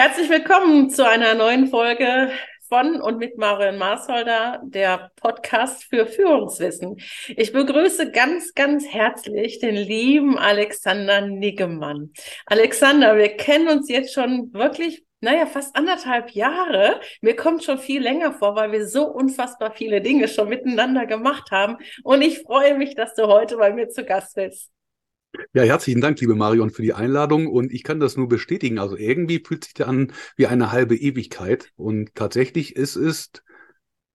Herzlich willkommen zu einer neuen Folge von und mit Marion Marsholder, der Podcast für Führungswissen. Ich begrüße ganz, ganz herzlich den lieben Alexander Niggemann. Alexander, wir kennen uns jetzt schon wirklich naja, fast anderthalb Jahre. Mir kommt schon viel länger vor, weil wir so unfassbar viele Dinge schon miteinander gemacht haben. Und ich freue mich, dass du heute bei mir zu Gast bist. Ja, herzlichen Dank, liebe Marion, für die Einladung. Und ich kann das nur bestätigen. Also irgendwie fühlt sich der an wie eine halbe Ewigkeit. Und tatsächlich ist es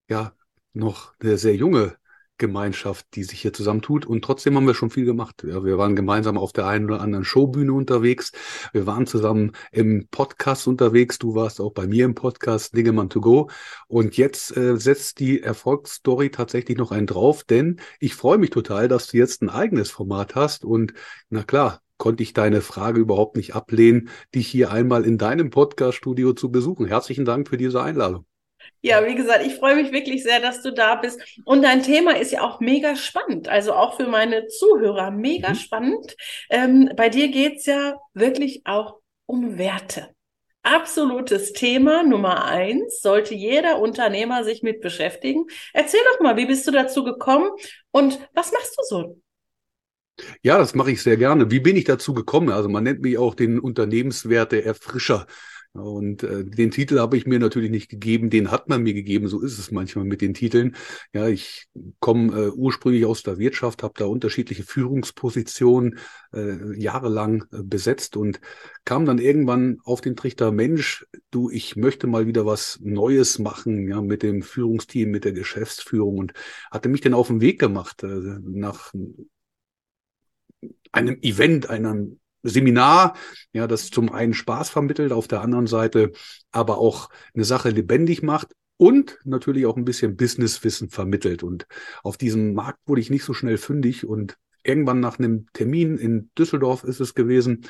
ja noch eine sehr junge Gemeinschaft, die sich hier zusammentut. Und trotzdem haben wir schon viel gemacht. Ja, wir waren gemeinsam auf der einen oder anderen Showbühne unterwegs. Wir waren zusammen im Podcast unterwegs. Du warst auch bei mir im Podcast Dingemann to go. Und jetzt äh, setzt die Erfolgsstory tatsächlich noch einen drauf, denn ich freue mich total, dass du jetzt ein eigenes Format hast. Und na klar, konnte ich deine Frage überhaupt nicht ablehnen, dich hier einmal in deinem Podcast-Studio zu besuchen. Herzlichen Dank für diese Einladung. Ja, wie gesagt, ich freue mich wirklich sehr, dass du da bist. Und dein Thema ist ja auch mega spannend, also auch für meine Zuhörer mega mhm. spannend. Ähm, bei dir geht's ja wirklich auch um Werte. Absolutes Thema Nummer eins, sollte jeder Unternehmer sich mit beschäftigen. Erzähl doch mal, wie bist du dazu gekommen und was machst du so? Ja, das mache ich sehr gerne. Wie bin ich dazu gekommen? Also man nennt mich auch den Unternehmenswerte Erfrischer. Und äh, den Titel habe ich mir natürlich nicht gegeben, den hat man mir gegeben, so ist es manchmal mit den Titeln. Ja, ich komme äh, ursprünglich aus der Wirtschaft, habe da unterschiedliche Führungspositionen äh, jahrelang äh, besetzt und kam dann irgendwann auf den Trichter, Mensch, du, ich möchte mal wieder was Neues machen, ja, mit dem Führungsteam, mit der Geschäftsführung und hatte mich dann auf den Weg gemacht äh, nach einem Event, einem Seminar, ja, das zum einen Spaß vermittelt, auf der anderen Seite aber auch eine Sache lebendig macht und natürlich auch ein bisschen Businesswissen vermittelt. Und auf diesem Markt wurde ich nicht so schnell fündig und irgendwann nach einem Termin in Düsseldorf ist es gewesen,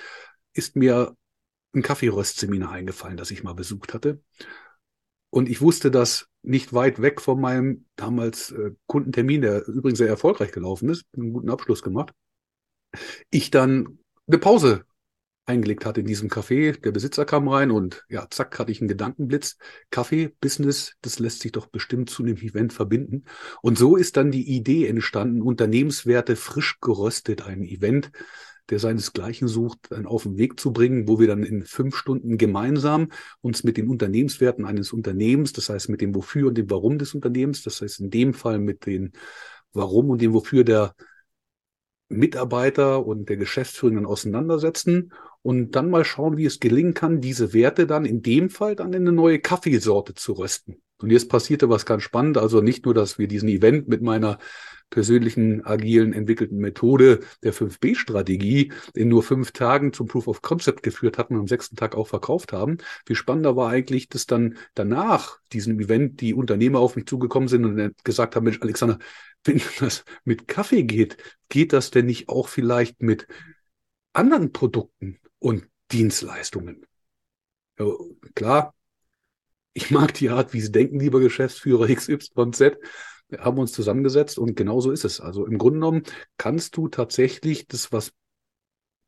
ist mir ein Kaffeeröstseminar eingefallen, das ich mal besucht hatte. Und ich wusste, dass nicht weit weg von meinem damals äh, Kundentermin, der übrigens sehr erfolgreich gelaufen ist, einen guten Abschluss gemacht, ich dann eine Pause eingelegt hat in diesem Café. Der Besitzer kam rein und ja, zack, hatte ich einen Gedankenblitz. Kaffee, Business, das lässt sich doch bestimmt zu einem Event verbinden. Und so ist dann die Idee entstanden, Unternehmenswerte frisch geröstet, ein Event, der seinesgleichen sucht, dann auf den Weg zu bringen, wo wir dann in fünf Stunden gemeinsam uns mit den Unternehmenswerten eines Unternehmens, das heißt mit dem Wofür und dem Warum des Unternehmens, das heißt in dem Fall mit den Warum und dem Wofür der Mitarbeiter und der Geschäftsführenden auseinandersetzen und dann mal schauen, wie es gelingen kann, diese Werte dann in dem Fall dann in eine neue Kaffeesorte zu rösten. Und jetzt passierte was ganz spannend. Also nicht nur, dass wir diesen Event mit meiner persönlichen agilen entwickelten Methode der 5B-Strategie in nur fünf Tagen zum Proof of Concept geführt hatten und am sechsten Tag auch verkauft haben. Viel spannender war eigentlich, dass dann danach diesem Event die Unternehmer auf mich zugekommen sind und gesagt haben, Mensch, Alexander, wenn das mit Kaffee geht, geht das denn nicht auch vielleicht mit anderen Produkten und Dienstleistungen? Ja, klar, ich mag die Art, wie Sie denken, lieber Geschäftsführer XYZ. Wir haben uns zusammengesetzt und genau so ist es. Also im Grunde genommen kannst du tatsächlich das, was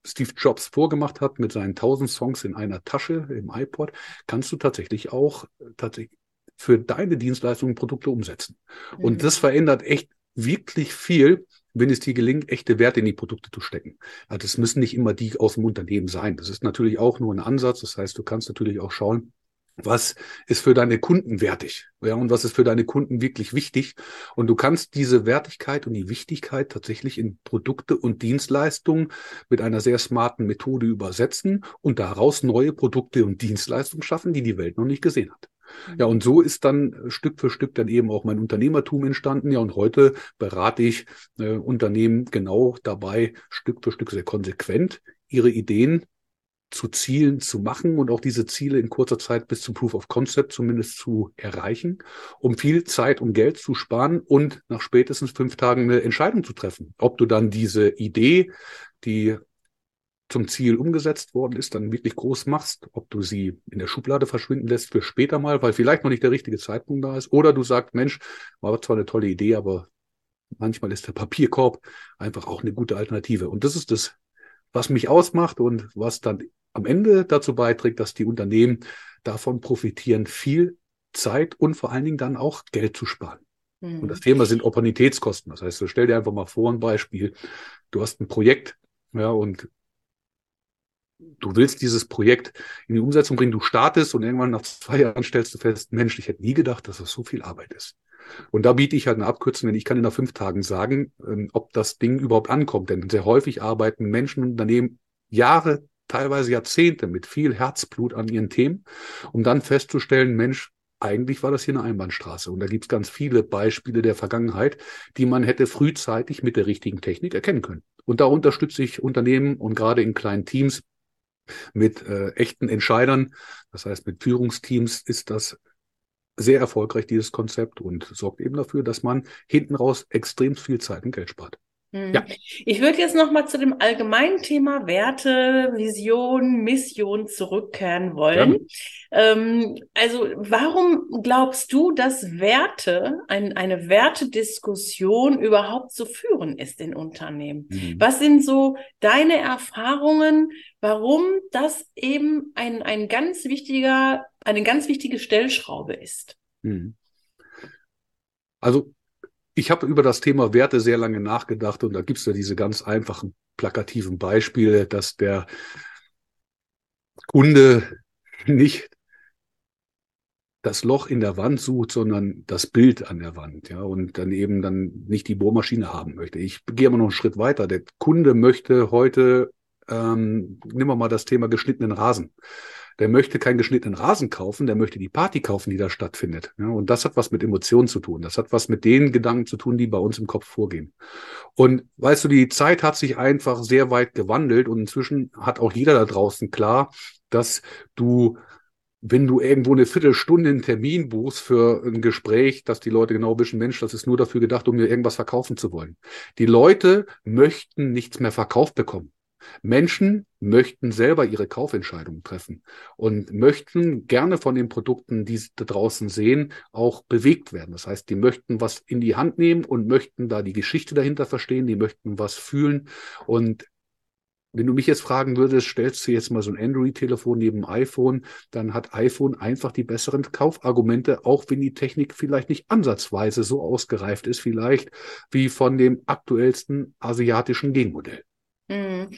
Steve Jobs vorgemacht hat mit seinen tausend Songs in einer Tasche im iPod, kannst du tatsächlich auch tatsächlich für deine Dienstleistungen Produkte umsetzen. Mhm. Und das verändert echt wirklich viel, wenn es dir gelingt, echte Werte in die Produkte zu stecken. Also das müssen nicht immer die aus dem Unternehmen sein. Das ist natürlich auch nur ein Ansatz. Das heißt, du kannst natürlich auch schauen, was ist für deine Kunden wertig, ja, und was ist für deine Kunden wirklich wichtig. Und du kannst diese Wertigkeit und die Wichtigkeit tatsächlich in Produkte und Dienstleistungen mit einer sehr smarten Methode übersetzen und daraus neue Produkte und Dienstleistungen schaffen, die die Welt noch nicht gesehen hat. Ja, und so ist dann Stück für Stück dann eben auch mein Unternehmertum entstanden. Ja, und heute berate ich äh, Unternehmen genau dabei, Stück für Stück sehr konsequent ihre Ideen zu Zielen zu machen und auch diese Ziele in kurzer Zeit bis zum Proof of Concept zumindest zu erreichen, um viel Zeit und Geld zu sparen und nach spätestens fünf Tagen eine Entscheidung zu treffen. Ob du dann diese Idee, die zum Ziel umgesetzt worden ist, dann wirklich groß machst, ob du sie in der Schublade verschwinden lässt für später mal, weil vielleicht noch nicht der richtige Zeitpunkt da ist, oder du sagst, Mensch, war zwar eine tolle Idee, aber manchmal ist der Papierkorb einfach auch eine gute Alternative. Und das ist das, was mich ausmacht und was dann am Ende dazu beiträgt, dass die Unternehmen davon profitieren, viel Zeit und vor allen Dingen dann auch Geld zu sparen. Mhm. Und das Thema sind Opportunitätskosten. Das heißt, stell dir einfach mal vor ein Beispiel. Du hast ein Projekt, ja, und du willst dieses Projekt in die Umsetzung bringen, du startest und irgendwann nach zwei Jahren stellst du fest, Mensch, ich hätte nie gedacht, dass das so viel Arbeit ist. Und da biete ich halt eine Abkürzung, denn ich kann in nach fünf Tagen sagen, ähm, ob das Ding überhaupt ankommt. Denn sehr häufig arbeiten Menschen und Unternehmen Jahre, teilweise Jahrzehnte mit viel Herzblut an ihren Themen, um dann festzustellen, Mensch, eigentlich war das hier eine Einbahnstraße. Und da gibt es ganz viele Beispiele der Vergangenheit, die man hätte frühzeitig mit der richtigen Technik erkennen können. Und da unterstütze ich Unternehmen und gerade in kleinen Teams mit äh, echten Entscheidern, das heißt mit Führungsteams, ist das sehr erfolgreich, dieses Konzept, und sorgt eben dafür, dass man hinten raus extrem viel Zeit und Geld spart. Ja. Ich würde jetzt noch mal zu dem allgemeinen Thema Werte, Vision, Mission zurückkehren wollen. Ja. Ähm, also warum glaubst du, dass Werte, ein, eine Wertediskussion überhaupt zu führen ist in Unternehmen? Mhm. Was sind so deine Erfahrungen, warum das eben ein, ein ganz wichtiger, eine ganz wichtige Stellschraube ist? Mhm. Also ich habe über das Thema Werte sehr lange nachgedacht und da gibt es ja diese ganz einfachen, plakativen Beispiele, dass der Kunde nicht das Loch in der Wand sucht, sondern das Bild an der Wand, ja, und dann eben dann nicht die Bohrmaschine haben möchte. Ich gehe aber noch einen Schritt weiter. Der Kunde möchte heute, ähm, nehmen wir mal das Thema geschnittenen Rasen der möchte keinen geschnittenen Rasen kaufen, der möchte die Party kaufen, die da stattfindet. Ja, und das hat was mit Emotionen zu tun. Das hat was mit den Gedanken zu tun, die bei uns im Kopf vorgehen. Und weißt du, die Zeit hat sich einfach sehr weit gewandelt und inzwischen hat auch jeder da draußen klar, dass du wenn du irgendwo eine Viertelstunde einen Termin buchst für ein Gespräch, dass die Leute genau wissen, Mensch, das ist nur dafür gedacht, um mir irgendwas verkaufen zu wollen. Die Leute möchten nichts mehr verkauft bekommen. Menschen möchten selber ihre Kaufentscheidungen treffen und möchten gerne von den Produkten, die sie da draußen sehen, auch bewegt werden. Das heißt, die möchten was in die Hand nehmen und möchten da die Geschichte dahinter verstehen, die möchten was fühlen und wenn du mich jetzt fragen würdest, stellst du jetzt mal so ein Android-Telefon neben iPhone, dann hat iPhone einfach die besseren Kaufargumente, auch wenn die Technik vielleicht nicht ansatzweise so ausgereift ist, vielleicht wie von dem aktuellsten asiatischen Gegenmodell. Mhm.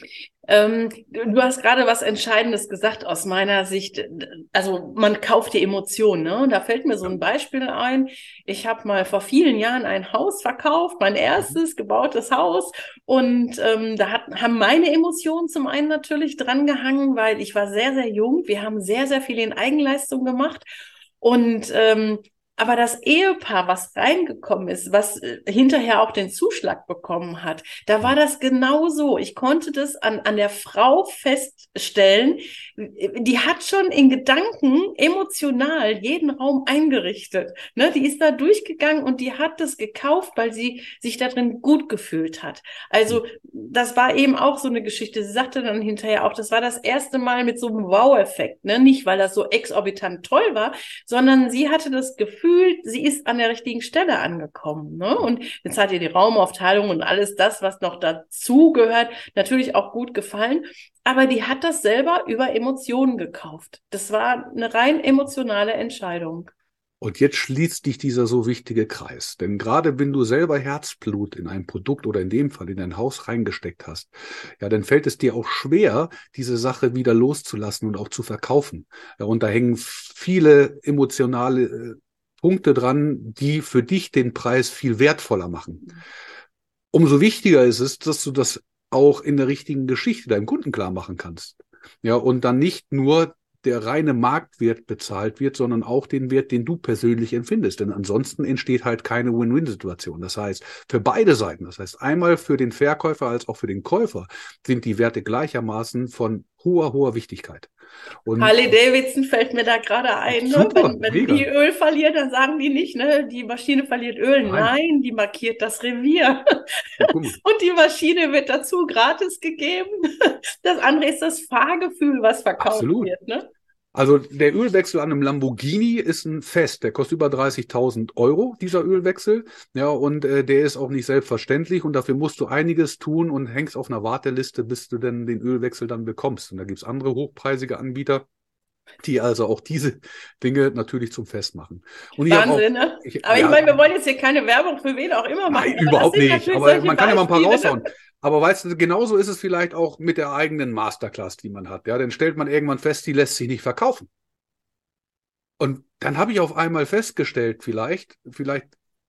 Ähm, du hast gerade was Entscheidendes gesagt aus meiner Sicht. Also man kauft die Emotionen. Ne? Und da fällt mir so ein Beispiel ein. Ich habe mal vor vielen Jahren ein Haus verkauft, mein erstes gebautes Haus. Und ähm, da hat, haben meine Emotionen zum einen natürlich dran gehangen, weil ich war sehr, sehr jung. Wir haben sehr, sehr viel in Eigenleistung gemacht. Und ähm, aber das Ehepaar, was reingekommen ist, was äh, hinterher auch den Zuschlag bekommen hat, da war das genau so. Ich konnte das an, an der Frau feststellen. Die hat schon in Gedanken emotional jeden Raum eingerichtet. Ne? Die ist da durchgegangen und die hat das gekauft, weil sie sich darin gut gefühlt hat. Also das war eben auch so eine Geschichte. Sie sagte dann hinterher auch, das war das erste Mal mit so einem Wow-Effekt. Ne? Nicht, weil das so exorbitant toll war, sondern sie hatte das Gefühl, fühlt, sie ist an der richtigen Stelle angekommen. Ne? Und jetzt hat ihr die Raumaufteilung und alles das, was noch dazu gehört, natürlich auch gut gefallen. Aber die hat das selber über Emotionen gekauft. Das war eine rein emotionale Entscheidung. Und jetzt schließt dich dieser so wichtige Kreis. Denn gerade wenn du selber Herzblut in ein Produkt oder in dem Fall in dein Haus reingesteckt hast, ja, dann fällt es dir auch schwer, diese Sache wieder loszulassen und auch zu verkaufen. Ja, und da hängen viele emotionale äh, Punkte dran, die für dich den Preis viel wertvoller machen. Umso wichtiger ist es, dass du das auch in der richtigen Geschichte deinem Kunden klar machen kannst. Ja, und dann nicht nur der reine Marktwert bezahlt wird, sondern auch den Wert, den du persönlich empfindest. Denn ansonsten entsteht halt keine Win-Win-Situation. Das heißt, für beide Seiten, das heißt einmal für den Verkäufer als auch für den Käufer, sind die Werte gleichermaßen von hoher, hoher Wichtigkeit. Und Harley Davidson fällt mir da gerade ein. Ne? Wenn, wenn die Öl verliert, dann sagen die nicht, ne, die Maschine verliert Öl. Nein, Nein die markiert das Revier. Und die Maschine wird dazu gratis gegeben. Das andere ist das Fahrgefühl, was verkauft Absolut. wird. Ne? Also der Ölwechsel an einem Lamborghini ist ein Fest. Der kostet über 30.000 Euro, dieser Ölwechsel. Ja, und äh, der ist auch nicht selbstverständlich und dafür musst du einiges tun und hängst auf einer Warteliste, bis du denn den Ölwechsel dann bekommst. Und da gibt's andere hochpreisige Anbieter, die also auch diese Dinge natürlich zum Fest machen. Und Wahnsinn, auch, ne? ich, Aber ja, ich meine, wir wollen jetzt hier keine Werbung für wen auch immer machen. Nein, überhaupt nicht. Aber man kann ja mal ein paar raushauen. Aber weißt du, genauso ist es vielleicht auch mit der eigenen Masterclass, die man hat. Ja, dann stellt man irgendwann fest, die lässt sich nicht verkaufen. Und dann habe ich auf einmal festgestellt, vielleicht, vielleicht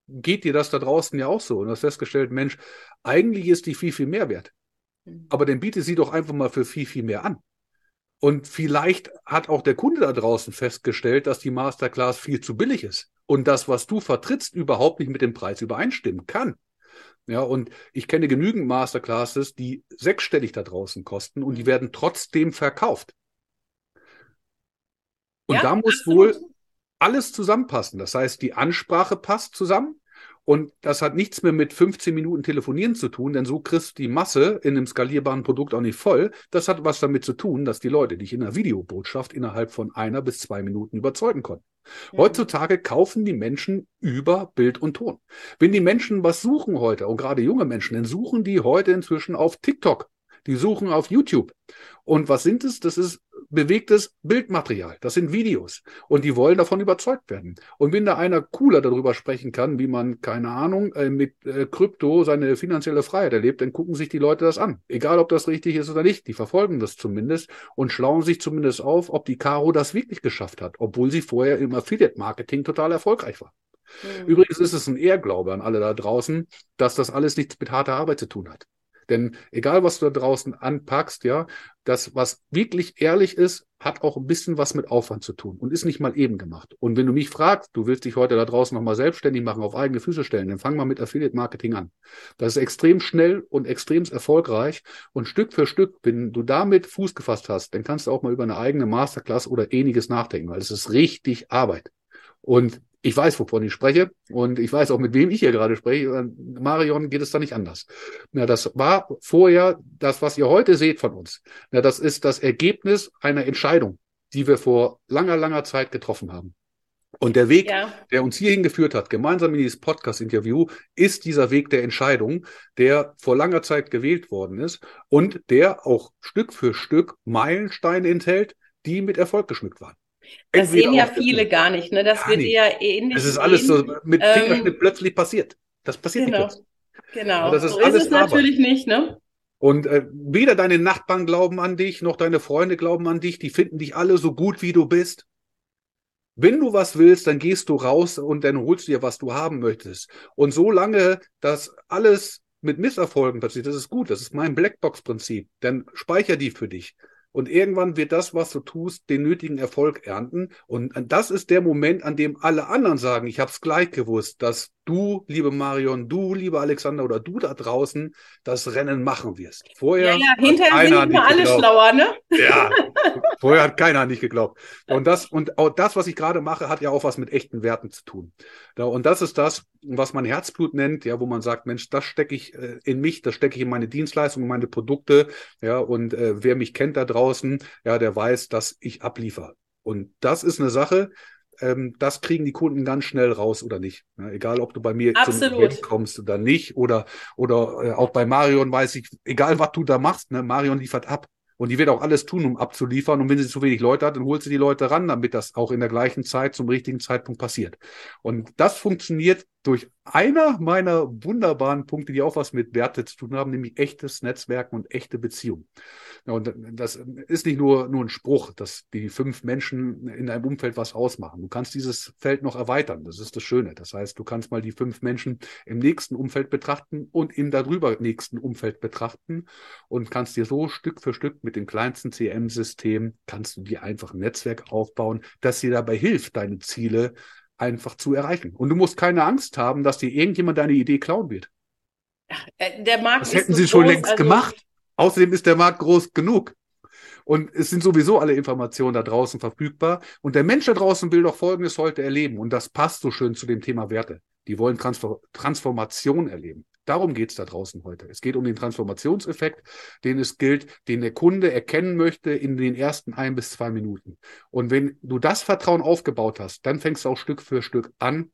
geht dir das da draußen ja auch so und hast festgestellt, Mensch, eigentlich ist die viel, viel mehr wert. Mhm. Aber dann biete sie doch einfach mal für viel, viel mehr an. Und vielleicht hat auch der Kunde da draußen festgestellt, dass die Masterclass viel zu billig ist und das, was du vertrittst, überhaupt nicht mit dem Preis übereinstimmen kann. Ja, und ich kenne genügend Masterclasses, die sechsstellig da draußen kosten und die werden trotzdem verkauft. Und ja, da muss absolut. wohl alles zusammenpassen. Das heißt, die Ansprache passt zusammen. Und das hat nichts mehr mit 15 Minuten telefonieren zu tun, denn so kriegst du die Masse in einem skalierbaren Produkt auch nicht voll. Das hat was damit zu tun, dass die Leute dich in einer Videobotschaft innerhalb von einer bis zwei Minuten überzeugen konnten. Heutzutage kaufen die Menschen über Bild und Ton. Wenn die Menschen was suchen heute, und gerade junge Menschen, dann suchen die heute inzwischen auf TikTok. Die suchen auf YouTube. Und was sind es? Das ist bewegtes Bildmaterial. Das sind Videos. Und die wollen davon überzeugt werden. Und wenn da einer cooler darüber sprechen kann, wie man, keine Ahnung, äh, mit äh, Krypto seine finanzielle Freiheit erlebt, dann gucken sich die Leute das an. Egal, ob das richtig ist oder nicht. Die verfolgen das zumindest und schlauen sich zumindest auf, ob die Caro das wirklich geschafft hat, obwohl sie vorher im Affiliate-Marketing total erfolgreich war. Mhm. Übrigens ist es ein Ehrglaube an alle da draußen, dass das alles nichts mit harter Arbeit zu tun hat. Denn egal, was du da draußen anpackst, ja, das, was wirklich ehrlich ist, hat auch ein bisschen was mit Aufwand zu tun und ist nicht mal eben gemacht. Und wenn du mich fragst, du willst dich heute da draußen nochmal selbstständig machen, auf eigene Füße stellen, dann fang mal mit Affiliate Marketing an. Das ist extrem schnell und extrem erfolgreich und Stück für Stück, wenn du damit Fuß gefasst hast, dann kannst du auch mal über eine eigene Masterclass oder ähnliches nachdenken, weil es ist richtig Arbeit. Und ich weiß, wovon ich spreche und ich weiß auch, mit wem ich hier gerade spreche. Marion geht es da nicht anders. Ja, das war vorher das, was ihr heute seht von uns. Ja, das ist das Ergebnis einer Entscheidung, die wir vor langer, langer Zeit getroffen haben. Und der Weg, ja. der uns hierhin geführt hat, gemeinsam in dieses Podcast-Interview, ist dieser Weg der Entscheidung, der vor langer Zeit gewählt worden ist und der auch Stück für Stück Meilensteine enthält, die mit Erfolg geschmückt waren. Das sehen ja viele gar nicht, ne? Das wird ja ähnlich. Es ist alles so mit ähm, plötzlich passiert. Das passiert genau, nicht Genau. Das ist so alles ist es Arbeit. natürlich nicht, ne? Und äh, weder deine Nachbarn glauben an dich, noch deine Freunde glauben an dich. Die finden dich alle so gut, wie du bist. Wenn du was willst, dann gehst du raus und dann holst du dir, was du haben möchtest. Und solange das alles mit Misserfolgen passiert, das ist gut. Das ist mein Blackbox-Prinzip. Dann speicher die für dich. Und irgendwann wird das, was du tust, den nötigen Erfolg ernten. Und das ist der Moment, an dem alle anderen sagen, ich habe es gleich gewusst, dass du, liebe Marion, du, liebe Alexander oder du da draußen das Rennen machen wirst. Vorher ja, ja, hinterher sind wir alle schlauer, ne? Ja, vorher hat keiner nicht geglaubt. Und das, und auch das, was ich gerade mache, hat ja auch was mit echten Werten zu tun. Und das ist das, was man Herzblut nennt, ja, wo man sagt, Mensch, das stecke ich äh, in mich, das stecke ich in meine Dienstleistungen, in meine Produkte, ja, und äh, wer mich kennt da draußen, ja, der weiß, dass ich abliefer. Und das ist eine Sache, ähm, das kriegen die Kunden ganz schnell raus oder nicht. Ja, egal, ob du bei mir Absolut. zum Event kommst oder nicht oder, oder äh, auch bei Marion weiß ich, egal was du da machst, ne, Marion liefert ab. Und die wird auch alles tun, um abzuliefern. Und wenn sie zu wenig Leute hat, dann holt sie die Leute ran, damit das auch in der gleichen Zeit zum richtigen Zeitpunkt passiert. Und das funktioniert durch einer meiner wunderbaren Punkte, die auch was mit Werte zu tun haben, nämlich echtes Netzwerken und echte Beziehungen. Ja, und das ist nicht nur, nur ein Spruch, dass die fünf Menschen in deinem Umfeld was ausmachen. Du kannst dieses Feld noch erweitern. Das ist das Schöne. Das heißt, du kannst mal die fünf Menschen im nächsten Umfeld betrachten und im darüber nächsten Umfeld betrachten und kannst dir so Stück für Stück mit dem kleinsten CM-System kannst du dir einfach ein Netzwerk aufbauen, das dir dabei hilft, deine Ziele einfach zu erreichen. Und du musst keine Angst haben, dass dir irgendjemand deine Idee klauen wird. Äh, der Markt das hätten sie schon groß, längst also gemacht. Außerdem ist der Markt groß genug. Und es sind sowieso alle Informationen da draußen verfügbar. Und der Mensch da draußen will doch Folgendes heute erleben. Und das passt so schön zu dem Thema Werte. Die wollen Transformation erleben. Darum geht es da draußen heute. Es geht um den Transformationseffekt, den es gilt, den der Kunde erkennen möchte in den ersten ein bis zwei Minuten. Und wenn du das Vertrauen aufgebaut hast, dann fängst du auch Stück für Stück an,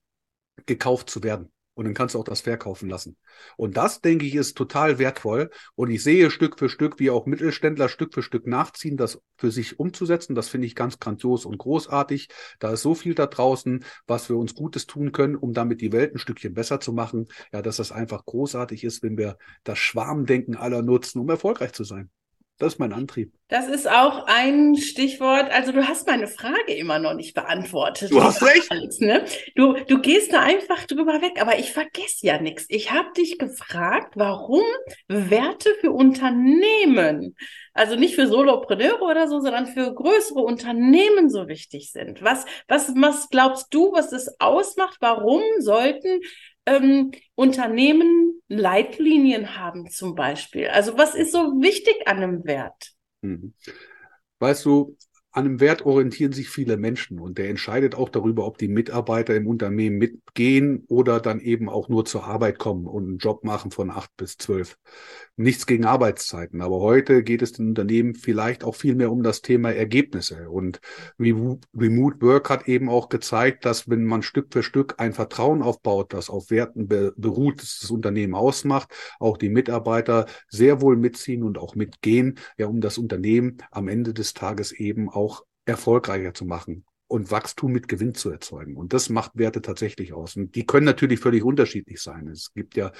gekauft zu werden. Und dann kannst du auch das verkaufen lassen. Und das, denke ich, ist total wertvoll. Und ich sehe Stück für Stück, wie auch Mittelständler Stück für Stück nachziehen, das für sich umzusetzen. Das finde ich ganz grandios und großartig. Da ist so viel da draußen, was wir uns Gutes tun können, um damit die Welt ein Stückchen besser zu machen. Ja, dass das einfach großartig ist, wenn wir das Schwarmdenken aller nutzen, um erfolgreich zu sein. Das ist mein Antrieb. Das ist auch ein Stichwort. Also du hast meine Frage immer noch nicht beantwortet. Du hast recht. Alex, ne? du, du gehst da einfach drüber weg, aber ich vergesse ja nichts. Ich habe dich gefragt, warum Werte für Unternehmen, also nicht für Solopreneure oder so, sondern für größere Unternehmen so wichtig sind. Was, was, was glaubst du, was es ausmacht? Warum sollten ähm, Unternehmen Leitlinien haben zum Beispiel? Also was ist so wichtig an einem Wert? Mhm. Weißt du, an einem Wert orientieren sich viele Menschen und der entscheidet auch darüber, ob die Mitarbeiter im Unternehmen mitgehen oder dann eben auch nur zur Arbeit kommen und einen Job machen von acht bis zwölf. Nichts gegen Arbeitszeiten, aber heute geht es den Unternehmen vielleicht auch viel mehr um das Thema Ergebnisse. Und Remote Work hat eben auch gezeigt, dass wenn man Stück für Stück ein Vertrauen aufbaut, das auf Werten beruht, das das Unternehmen ausmacht, auch die Mitarbeiter sehr wohl mitziehen und auch mitgehen, ja, um das Unternehmen am Ende des Tages eben auch auch erfolgreicher zu machen und Wachstum mit Gewinn zu erzeugen. Und das macht Werte tatsächlich aus. Und die können natürlich völlig unterschiedlich sein. Es gibt ja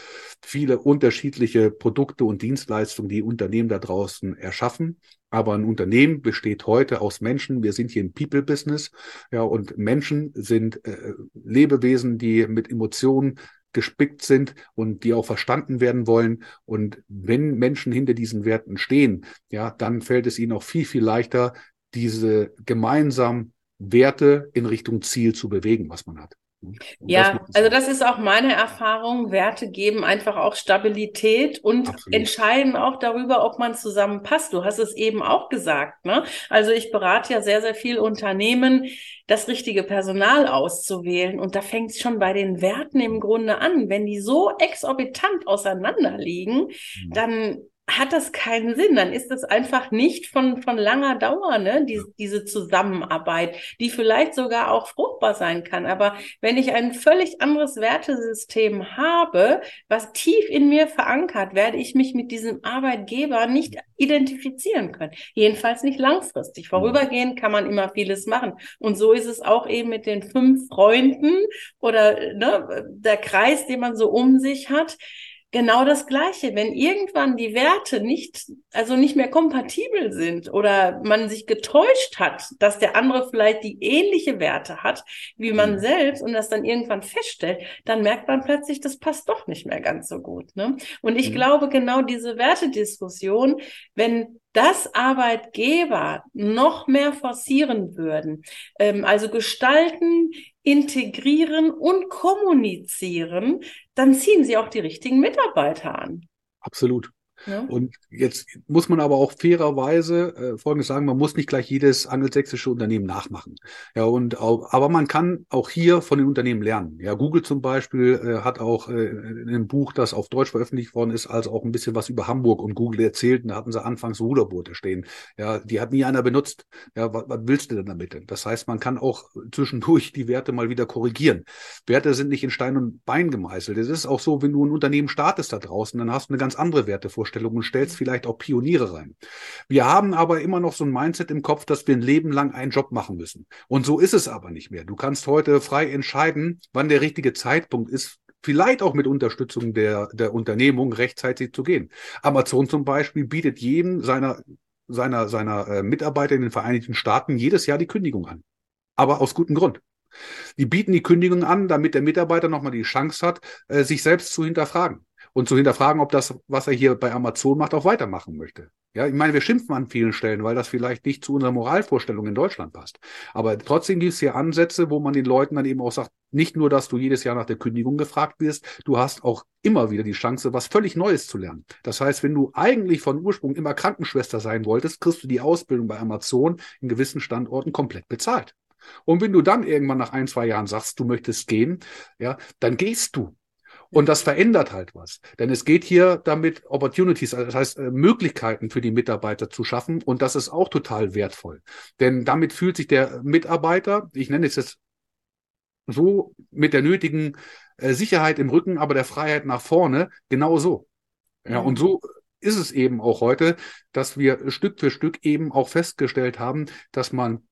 viele unterschiedliche Produkte und Dienstleistungen, die Unternehmen da draußen erschaffen. Aber ein Unternehmen besteht heute aus Menschen. Wir sind hier im People-Business. Ja, und Menschen sind äh, Lebewesen, die mit Emotionen gespickt sind und die auch verstanden werden wollen. Und wenn Menschen hinter diesen Werten stehen, ja, dann fällt es ihnen auch viel, viel leichter, diese gemeinsamen Werte in Richtung Ziel zu bewegen, was man hat. Und ja, das also das ist auch meine Erfahrung. Werte geben einfach auch Stabilität und Absolut. entscheiden auch darüber, ob man zusammenpasst. Du hast es eben auch gesagt. Ne? Also ich berate ja sehr, sehr viel Unternehmen, das richtige Personal auszuwählen. Und da fängt es schon bei den Werten im Grunde an. Wenn die so exorbitant auseinander liegen, mhm. dann hat das keinen Sinn. Dann ist das einfach nicht von, von langer Dauer, ne? Die, diese Zusammenarbeit, die vielleicht sogar auch fruchtbar sein kann. Aber wenn ich ein völlig anderes Wertesystem habe, was tief in mir verankert, werde ich mich mit diesem Arbeitgeber nicht identifizieren können. Jedenfalls nicht langfristig. Vorübergehend kann man immer vieles machen. Und so ist es auch eben mit den fünf Freunden oder ne, der Kreis, den man so um sich hat genau das Gleiche. Wenn irgendwann die Werte nicht, also nicht mehr kompatibel sind oder man sich getäuscht hat, dass der andere vielleicht die ähnliche Werte hat wie man mhm. selbst und das dann irgendwann feststellt, dann merkt man plötzlich, das passt doch nicht mehr ganz so gut. Ne? Und ich mhm. glaube, genau diese Wertediskussion, wenn das Arbeitgeber noch mehr forcieren würden, ähm, also gestalten, integrieren und kommunizieren, dann ziehen sie auch die richtigen Mitarbeiter an. Absolut. Ja. Und jetzt muss man aber auch fairerweise äh, Folgendes sagen, man muss nicht gleich jedes angelsächsische Unternehmen nachmachen. Ja, und auch, aber man kann auch hier von den Unternehmen lernen. Ja, Google zum Beispiel äh, hat auch äh, in einem Buch, das auf Deutsch veröffentlicht worden ist, also auch ein bisschen was über Hamburg und Google erzählt. Und da hatten sie anfangs Ruderboote stehen. Ja, die hat nie einer benutzt. Ja, was, was willst du denn damit? Das heißt, man kann auch zwischendurch die Werte mal wieder korrigieren. Werte sind nicht in Stein und Bein gemeißelt. Es ist auch so, wenn du ein Unternehmen startest da draußen, dann hast du eine ganz andere Wertevorstellung Vorstellung und stellst vielleicht auch Pioniere rein. Wir haben aber immer noch so ein Mindset im Kopf, dass wir ein Leben lang einen Job machen müssen. Und so ist es aber nicht mehr. Du kannst heute frei entscheiden, wann der richtige Zeitpunkt ist, vielleicht auch mit Unterstützung der, der Unternehmung rechtzeitig zu gehen. Amazon zum Beispiel bietet jedem seiner, seiner, seiner äh, Mitarbeiter in den Vereinigten Staaten jedes Jahr die Kündigung an. Aber aus gutem Grund. Die bieten die Kündigung an, damit der Mitarbeiter nochmal die Chance hat, äh, sich selbst zu hinterfragen und zu hinterfragen, ob das, was er hier bei Amazon macht, auch weitermachen möchte. Ja, ich meine, wir schimpfen an vielen Stellen, weil das vielleicht nicht zu unserer Moralvorstellung in Deutschland passt. Aber trotzdem gibt es hier Ansätze, wo man den Leuten dann eben auch sagt, nicht nur, dass du jedes Jahr nach der Kündigung gefragt wirst, du hast auch immer wieder die Chance, was völlig Neues zu lernen. Das heißt, wenn du eigentlich von Ursprung immer Krankenschwester sein wolltest, kriegst du die Ausbildung bei Amazon in gewissen Standorten komplett bezahlt. Und wenn du dann irgendwann nach ein, zwei Jahren sagst, du möchtest gehen, ja, dann gehst du. Und das verändert halt was. Denn es geht hier damit Opportunities, also das heißt äh, Möglichkeiten für die Mitarbeiter zu schaffen. Und das ist auch total wertvoll. Denn damit fühlt sich der Mitarbeiter, ich nenne es jetzt so, mit der nötigen äh, Sicherheit im Rücken, aber der Freiheit nach vorne, genau so. Ja, und so ist es eben auch heute, dass wir Stück für Stück eben auch festgestellt haben, dass man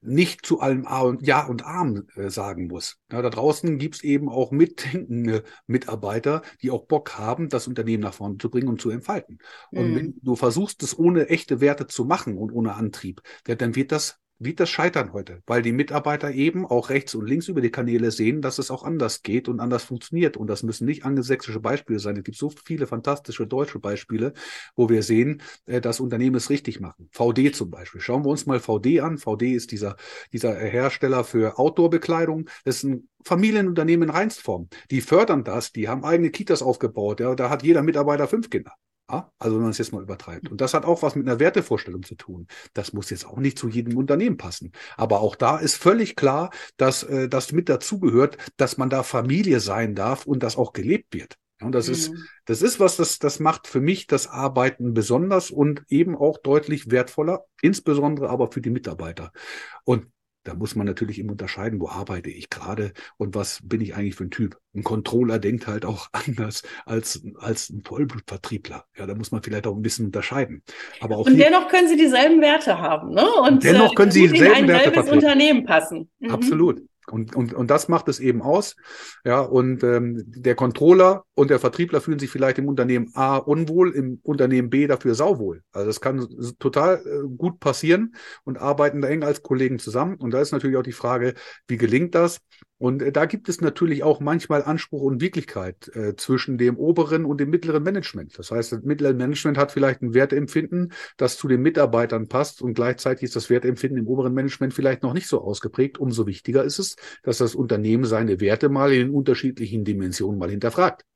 nicht zu allem A und Ja und Arm äh, sagen muss. Ja, da draußen gibt's eben auch mitdenkende Mitarbeiter, die auch Bock haben, das Unternehmen nach vorne zu bringen und zu entfalten. Und mhm. wenn du versuchst, es ohne echte Werte zu machen und ohne Antrieb, ja, dann wird das wie das Scheitern heute, weil die Mitarbeiter eben auch rechts und links über die Kanäle sehen, dass es auch anders geht und anders funktioniert. Und das müssen nicht angelsächsische Beispiele sein. Es gibt so viele fantastische deutsche Beispiele, wo wir sehen, äh, dass Unternehmen es richtig machen. VD zum Beispiel. Schauen wir uns mal VD an. VD ist dieser, dieser Hersteller für Outdoor-Bekleidung. Das ist ein Familienunternehmen in Reinstform. Die fördern das, die haben eigene Kitas aufgebaut. Ja, da hat jeder Mitarbeiter fünf Kinder. Also wenn man es jetzt mal übertreibt. Und das hat auch was mit einer Wertevorstellung zu tun. Das muss jetzt auch nicht zu jedem Unternehmen passen. Aber auch da ist völlig klar, dass äh, das mit dazugehört, dass man da Familie sein darf und das auch gelebt wird. Und das mhm. ist, das ist was, das, das macht für mich das Arbeiten besonders und eben auch deutlich wertvoller, insbesondere aber für die Mitarbeiter. Und da muss man natürlich eben unterscheiden, wo arbeite ich gerade und was bin ich eigentlich für ein Typ. Ein Controller denkt halt auch anders als, als ein Vollblutvertriebler. Ja, da muss man vielleicht auch ein bisschen unterscheiden. Aber auch und dennoch können sie dieselben Werte haben, ne? Und dennoch äh, können sie dieselben Werte in ein Werte Unternehmen passen. Mhm. Absolut. Und, und, und das macht es eben aus. Ja, und ähm, der Controller und der Vertriebler fühlen sich vielleicht im Unternehmen A unwohl, im Unternehmen B dafür sauwohl. Also das kann total äh, gut passieren und arbeiten da eng als Kollegen zusammen. Und da ist natürlich auch die Frage, wie gelingt das? Und äh, da gibt es natürlich auch manchmal Anspruch und Wirklichkeit äh, zwischen dem oberen und dem mittleren Management. Das heißt, das mittlere Management hat vielleicht ein Werteempfinden, das zu den Mitarbeitern passt und gleichzeitig ist das Werteempfinden im oberen Management vielleicht noch nicht so ausgeprägt. Umso wichtiger ist es, dass das Unternehmen seine Werte mal in unterschiedlichen Dimensionen mal hinterfragt.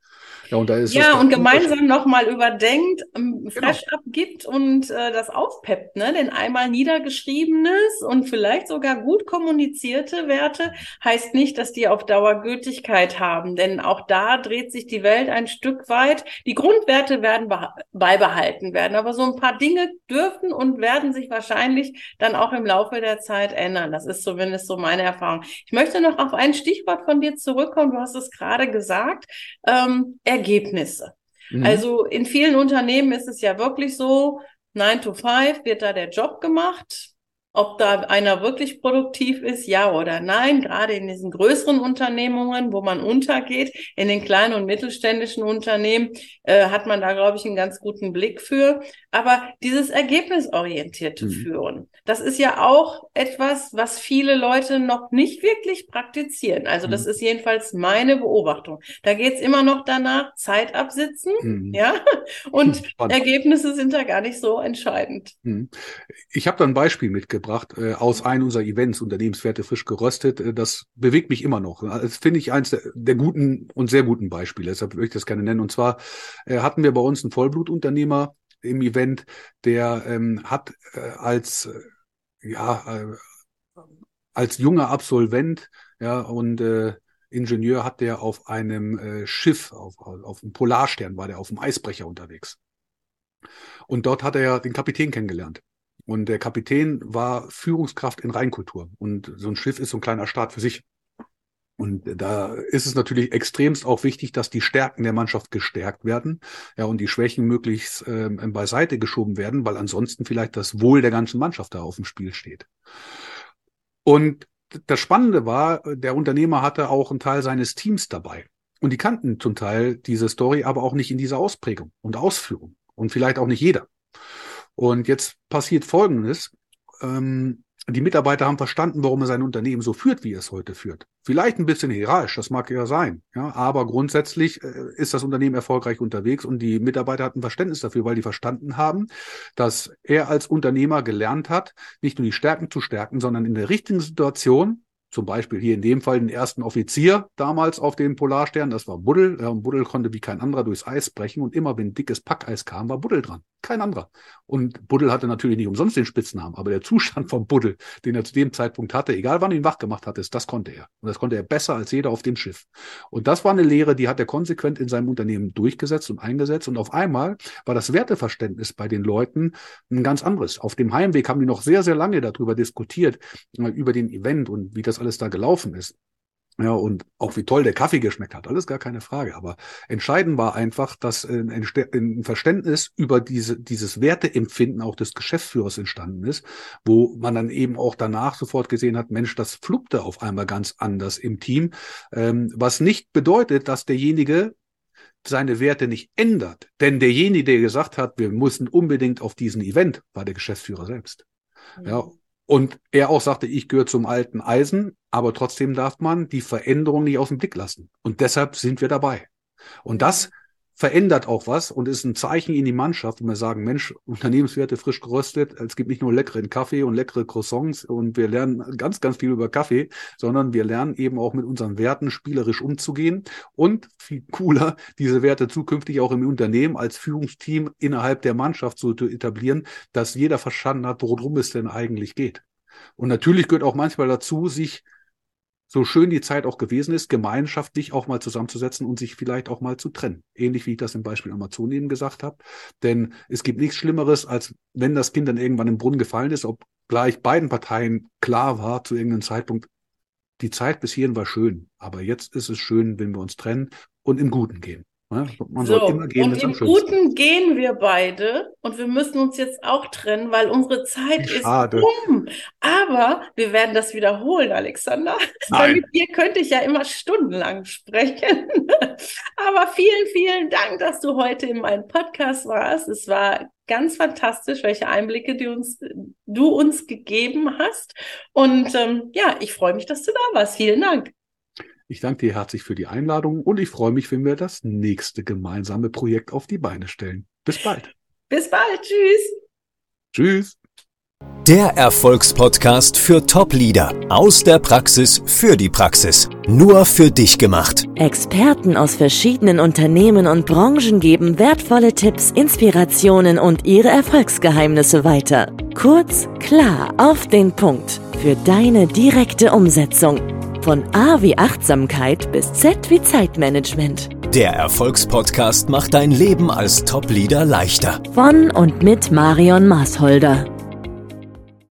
Ja, und, da ist ja, und gemeinsam nochmal überdenkt, ähm, fresh genau. abgibt und äh, das aufpeppt, ne? Denn einmal niedergeschriebenes und vielleicht sogar gut kommunizierte Werte heißt nicht, dass die auf Dauer Gültigkeit haben. Denn auch da dreht sich die Welt ein Stück weit. Die Grundwerte werden beibehalten werden, aber so ein paar Dinge dürfen und werden sich wahrscheinlich dann auch im Laufe der Zeit ändern. Das ist zumindest so meine Erfahrung. Ich möchte noch auf ein Stichwort von dir zurückkommen. Du hast es gerade gesagt. Ähm, Ergebnisse. Mhm. Also in vielen Unternehmen ist es ja wirklich so, 9 to 5 wird da der Job gemacht. Ob da einer wirklich produktiv ist, ja oder nein, gerade in diesen größeren Unternehmungen, wo man untergeht, in den kleinen und mittelständischen Unternehmen, äh, hat man da, glaube ich, einen ganz guten Blick für. Aber dieses ergebnisorientierte mhm. Führen, das ist ja auch etwas, was viele Leute noch nicht wirklich praktizieren. Also das mhm. ist jedenfalls meine Beobachtung. Da geht's immer noch danach, Zeit absitzen, mhm. ja, und Spannend. Ergebnisse sind da gar nicht so entscheidend. Mhm. Ich habe da ein Beispiel mitgebracht äh, aus einem unserer Events, Unternehmenswerte frisch geröstet. Äh, das bewegt mich immer noch. Das finde ich eins der, der, guten und sehr guten Beispiele. Deshalb würde ich das gerne nennen. Und zwar äh, hatten wir bei uns einen Vollblutunternehmer, im Event, der ähm, hat äh, als äh, ja äh, als junger Absolvent ja und äh, Ingenieur hat der auf einem äh, Schiff auf auf dem Polarstern war der auf dem Eisbrecher unterwegs und dort hat er den Kapitän kennengelernt und der Kapitän war Führungskraft in Rheinkultur und so ein Schiff ist so ein kleiner Staat für sich und da ist es natürlich extremst auch wichtig, dass die Stärken der Mannschaft gestärkt werden, ja, und die Schwächen möglichst ähm, beiseite geschoben werden, weil ansonsten vielleicht das Wohl der ganzen Mannschaft da auf dem Spiel steht. Und das Spannende war, der Unternehmer hatte auch einen Teil seines Teams dabei. Und die kannten zum Teil diese Story, aber auch nicht in dieser Ausprägung und Ausführung. Und vielleicht auch nicht jeder. Und jetzt passiert Folgendes. Ähm, die Mitarbeiter haben verstanden, warum er sein Unternehmen so führt, wie er es heute führt. Vielleicht ein bisschen hierarchisch, das mag ja sein, ja, aber grundsätzlich äh, ist das Unternehmen erfolgreich unterwegs und die Mitarbeiter hatten Verständnis dafür, weil die verstanden haben, dass er als Unternehmer gelernt hat, nicht nur die Stärken zu stärken, sondern in der richtigen Situation zum Beispiel hier in dem Fall den ersten Offizier damals auf dem Polarstern, das war Buddel. Ja, und Buddel konnte wie kein anderer durchs Eis brechen und immer wenn dickes Packeis kam, war Buddel dran. Kein anderer. Und Buddel hatte natürlich nicht umsonst den Spitznamen, aber der Zustand von Buddel, den er zu dem Zeitpunkt hatte, egal wann ihn wach gemacht hatte, das konnte er. Und das konnte er besser als jeder auf dem Schiff. Und das war eine Lehre, die hat er konsequent in seinem Unternehmen durchgesetzt und eingesetzt. Und auf einmal war das Werteverständnis bei den Leuten ein ganz anderes. Auf dem Heimweg haben die noch sehr, sehr lange darüber diskutiert, über den Event und wie das alles da gelaufen ist. Ja, und auch wie toll der Kaffee geschmeckt hat, alles gar keine Frage. Aber entscheidend war einfach, dass ein, Verständnis über diese, dieses Werteempfinden auch des Geschäftsführers entstanden ist, wo man dann eben auch danach sofort gesehen hat, Mensch, das fluppte auf einmal ganz anders im Team, ähm, was nicht bedeutet, dass derjenige seine Werte nicht ändert. Denn derjenige, der gesagt hat, wir müssen unbedingt auf diesen Event, war der Geschäftsführer selbst. Ja, und er auch sagte, ich gehöre zum alten Eisen, aber trotzdem darf man die Veränderung nicht aus dem Blick lassen. Und deshalb sind wir dabei. Und das verändert auch was und ist ein Zeichen in die Mannschaft, wenn wir sagen, Mensch, Unternehmenswerte frisch geröstet, es gibt nicht nur leckeren Kaffee und leckere Croissants und wir lernen ganz, ganz viel über Kaffee, sondern wir lernen eben auch mit unseren Werten spielerisch umzugehen und viel cooler, diese Werte zukünftig auch im Unternehmen als Führungsteam innerhalb der Mannschaft zu etablieren, dass jeder verstanden hat, worum es denn eigentlich geht. Und natürlich gehört auch manchmal dazu, sich so schön die Zeit auch gewesen ist, gemeinschaftlich auch mal zusammenzusetzen und sich vielleicht auch mal zu trennen. Ähnlich wie ich das im Beispiel Amazon eben gesagt habe. Denn es gibt nichts Schlimmeres, als wenn das Kind dann irgendwann im Brunnen gefallen ist, obgleich beiden Parteien klar war zu irgendeinem Zeitpunkt, die Zeit bis hierhin war schön, aber jetzt ist es schön, wenn wir uns trennen und im Guten gehen. Man so, soll immer gehen, und im Guten gehen wir beide und wir müssen uns jetzt auch trennen, weil unsere Zeit Schade. ist um. Aber wir werden das wiederholen, Alexander. Nein. Mit dir könnte ich ja immer stundenlang sprechen. Aber vielen, vielen Dank, dass du heute in meinem Podcast warst. Es war ganz fantastisch, welche Einblicke du uns, du uns gegeben hast. Und ähm, ja, ich freue mich, dass du da warst. Vielen Dank. Ich danke dir herzlich für die Einladung und ich freue mich, wenn wir das nächste gemeinsame Projekt auf die Beine stellen. Bis bald. Bis bald. Tschüss. Tschüss. Der Erfolgspodcast für Top-Leader aus der Praxis für die Praxis. Nur für dich gemacht. Experten aus verschiedenen Unternehmen und Branchen geben wertvolle Tipps, Inspirationen und ihre Erfolgsgeheimnisse weiter. Kurz, klar, auf den Punkt. Für deine direkte Umsetzung. Von A wie Achtsamkeit bis Z wie Zeitmanagement. Der Erfolgspodcast macht dein Leben als Top-Leader leichter. Von und mit Marion Maasholder.